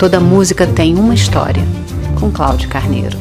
Toda música tem uma história, com Cláudio Carneiro.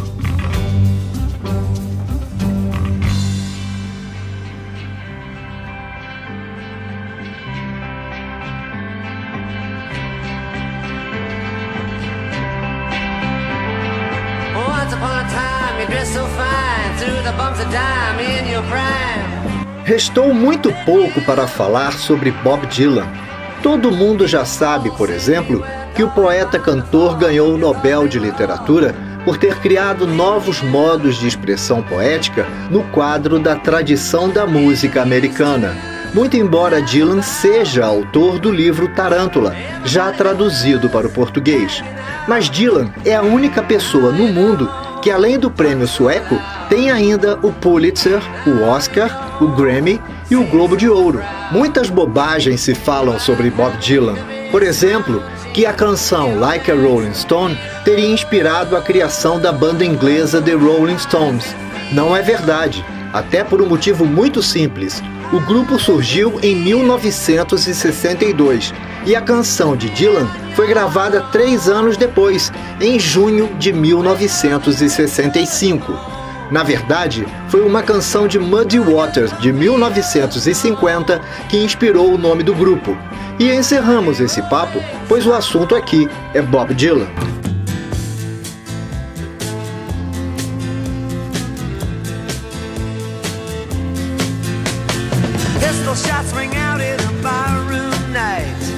Restou muito pouco para falar sobre Bob Dylan. Todo mundo já sabe, por exemplo, que o poeta-cantor ganhou o Nobel de Literatura por ter criado novos modos de expressão poética no quadro da tradição da música americana. Muito embora Dylan seja autor do livro Tarântula, já traduzido para o português. Mas Dylan é a única pessoa no mundo que, além do prêmio sueco, tem ainda o Pulitzer, o Oscar, o Grammy e o Globo de Ouro. Muitas bobagens se falam sobre Bob Dylan. Por exemplo, que a canção Like a Rolling Stone teria inspirado a criação da banda inglesa The Rolling Stones. Não é verdade, até por um motivo muito simples. O grupo surgiu em 1962 e a canção de Dylan foi gravada três anos depois, em junho de 1965. Na verdade, foi uma canção de Muddy Waters de 1950 que inspirou o nome do grupo. E encerramos esse papo, pois o assunto aqui é Bob Dylan.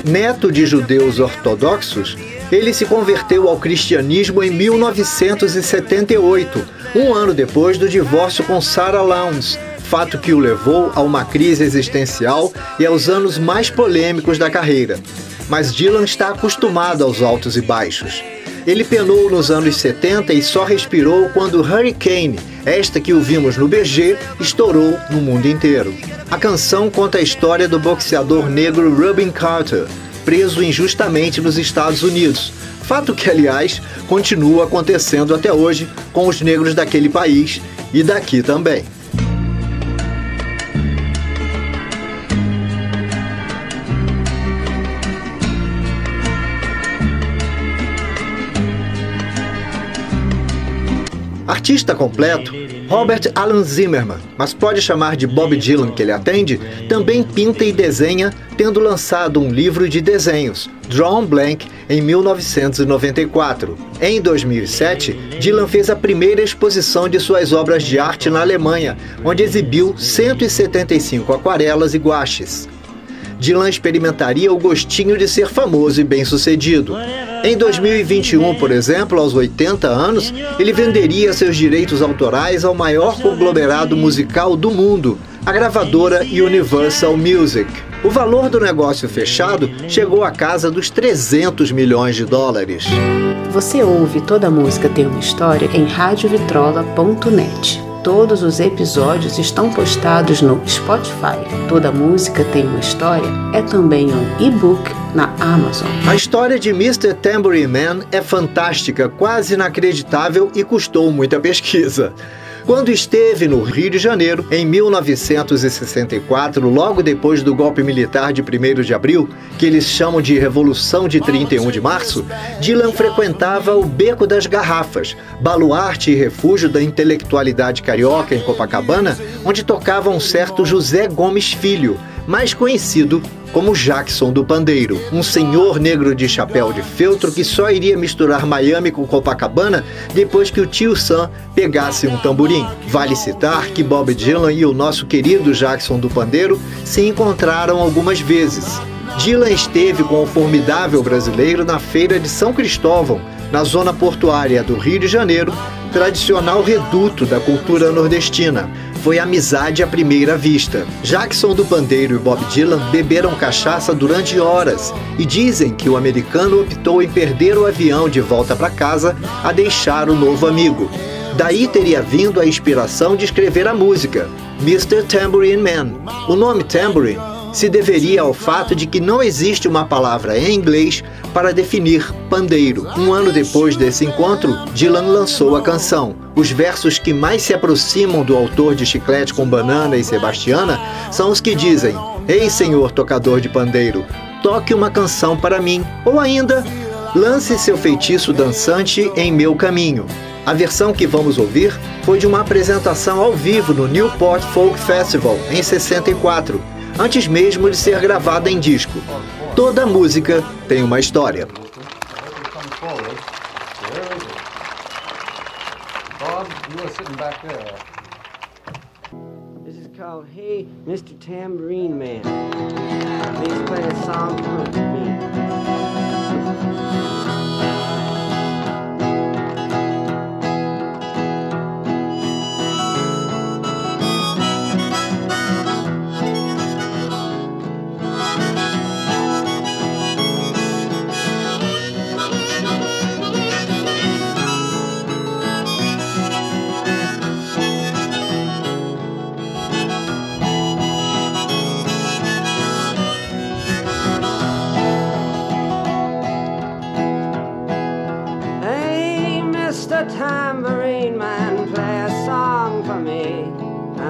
Neto de judeus ortodoxos, ele se converteu ao cristianismo em 1978, um ano depois do divórcio com Sarah Lowndes, fato que o levou a uma crise existencial e aos anos mais polêmicos da carreira. Mas Dylan está acostumado aos altos e baixos. Ele penou nos anos 70 e só respirou quando Hurricane, esta que ouvimos no BG, estourou no mundo inteiro. A canção conta a história do boxeador negro Rubin Carter, preso injustamente nos Estados Unidos. Fato que, aliás, continua acontecendo até hoje com os negros daquele país e daqui também. Artista completo, Robert Alan Zimmerman, mas pode chamar de Bob Dylan que ele atende, também pinta e desenha, tendo lançado um livro de desenhos, Drawn Blank, em 1994. Em 2007, Dylan fez a primeira exposição de suas obras de arte na Alemanha, onde exibiu 175 aquarelas e guaches. Dylan experimentaria o gostinho de ser famoso e bem-sucedido. Em 2021, por exemplo, aos 80 anos, ele venderia seus direitos autorais ao maior conglomerado musical do mundo, a gravadora Universal Music. O valor do negócio fechado chegou à casa dos 300 milhões de dólares. Você ouve Toda a Música Tem uma História em radiovitrola.net. Todos os episódios estão postados no Spotify. Toda música tem uma história é também um e-book na Amazon. A história de Mr. Tambourine Man é fantástica, quase inacreditável e custou muita pesquisa. Quando esteve no Rio de Janeiro, em 1964, logo depois do golpe militar de 1 de abril, que eles chamam de Revolução de 31 de março, Dylan frequentava o Beco das Garrafas, baluarte e refúgio da intelectualidade carioca em Copacabana, onde tocava um certo José Gomes Filho, mais conhecido como Jackson do Pandeiro, um senhor negro de chapéu de feltro que só iria misturar Miami com Copacabana depois que o tio Sam pegasse um tamborim. Vale citar que Bob Dylan e o nosso querido Jackson do Pandeiro se encontraram algumas vezes. Dylan esteve com o formidável brasileiro na Feira de São Cristóvão, na zona portuária do Rio de Janeiro, tradicional reduto da cultura nordestina foi amizade à primeira vista. Jackson do Pandeiro e Bob Dylan beberam cachaça durante horas e dizem que o americano optou em perder o avião de volta para casa a deixar o novo amigo. Daí teria vindo a inspiração de escrever a música, Mr. Tambourine Man. O nome Tambourine se deveria ao fato de que não existe uma palavra em inglês para definir pandeiro. Um ano depois desse encontro, Dylan lançou a canção. Os versos que mais se aproximam do autor de Chiclete com Banana e Sebastiana são os que dizem: Ei, senhor tocador de pandeiro, toque uma canção para mim. Ou ainda, Lance seu feitiço dançante em meu caminho. A versão que vamos ouvir foi de uma apresentação ao vivo no Newport Folk Festival em 64, antes mesmo de ser gravada em disco. Toda música tem uma história. This is called Hey Mr. Tambourine Man. Please play a song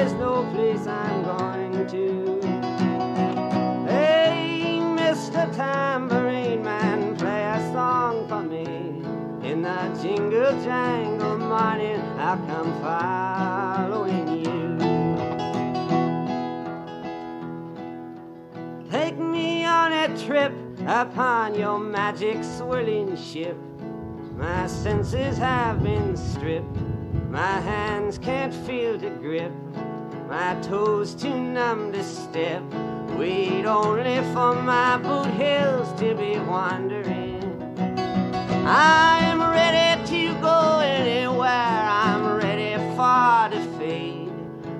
is no place I'm going to. Hey, Mr. Tambourine Man, play a song for me. In the jingle jangle morning, I'll come following you. Take me on a trip upon your magic swirling ship. My senses have been stripped. My hands can't feel to grip. My toes too numb to step. Wait only for my boot heels to be wandering. I'm ready to go anywhere. I'm ready for to fade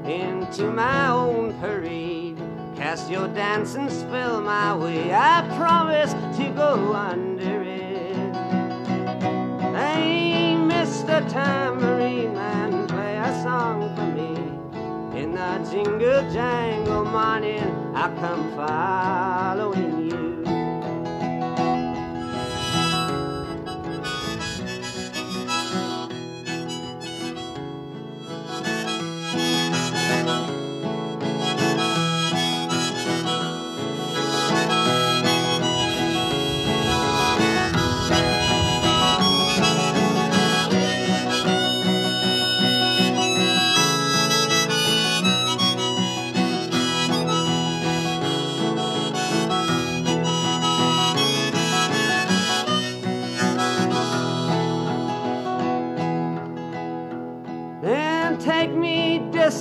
into my own parade. Cast your dancing spell my way. I promise to go under it. Hey, Mr. Tambourine Man, jingle jangle morning, I come following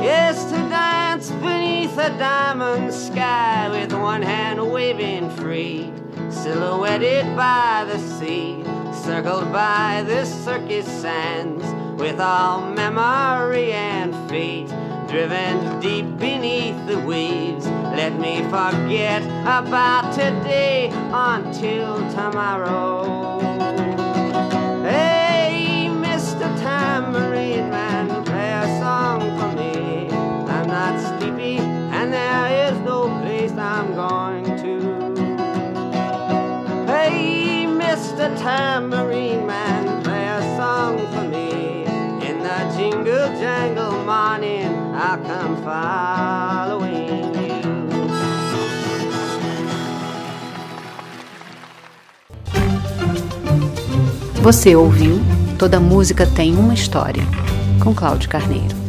Yes, to dance beneath a diamond sky with one hand waving free, silhouetted by the sea, circled by the circus sands, with all memory and fate driven deep beneath the waves. Let me forget about today until tomorrow. Morning, I come following you. Você ouviu Toda Música Tem Uma História, com Cláudio Carneiro.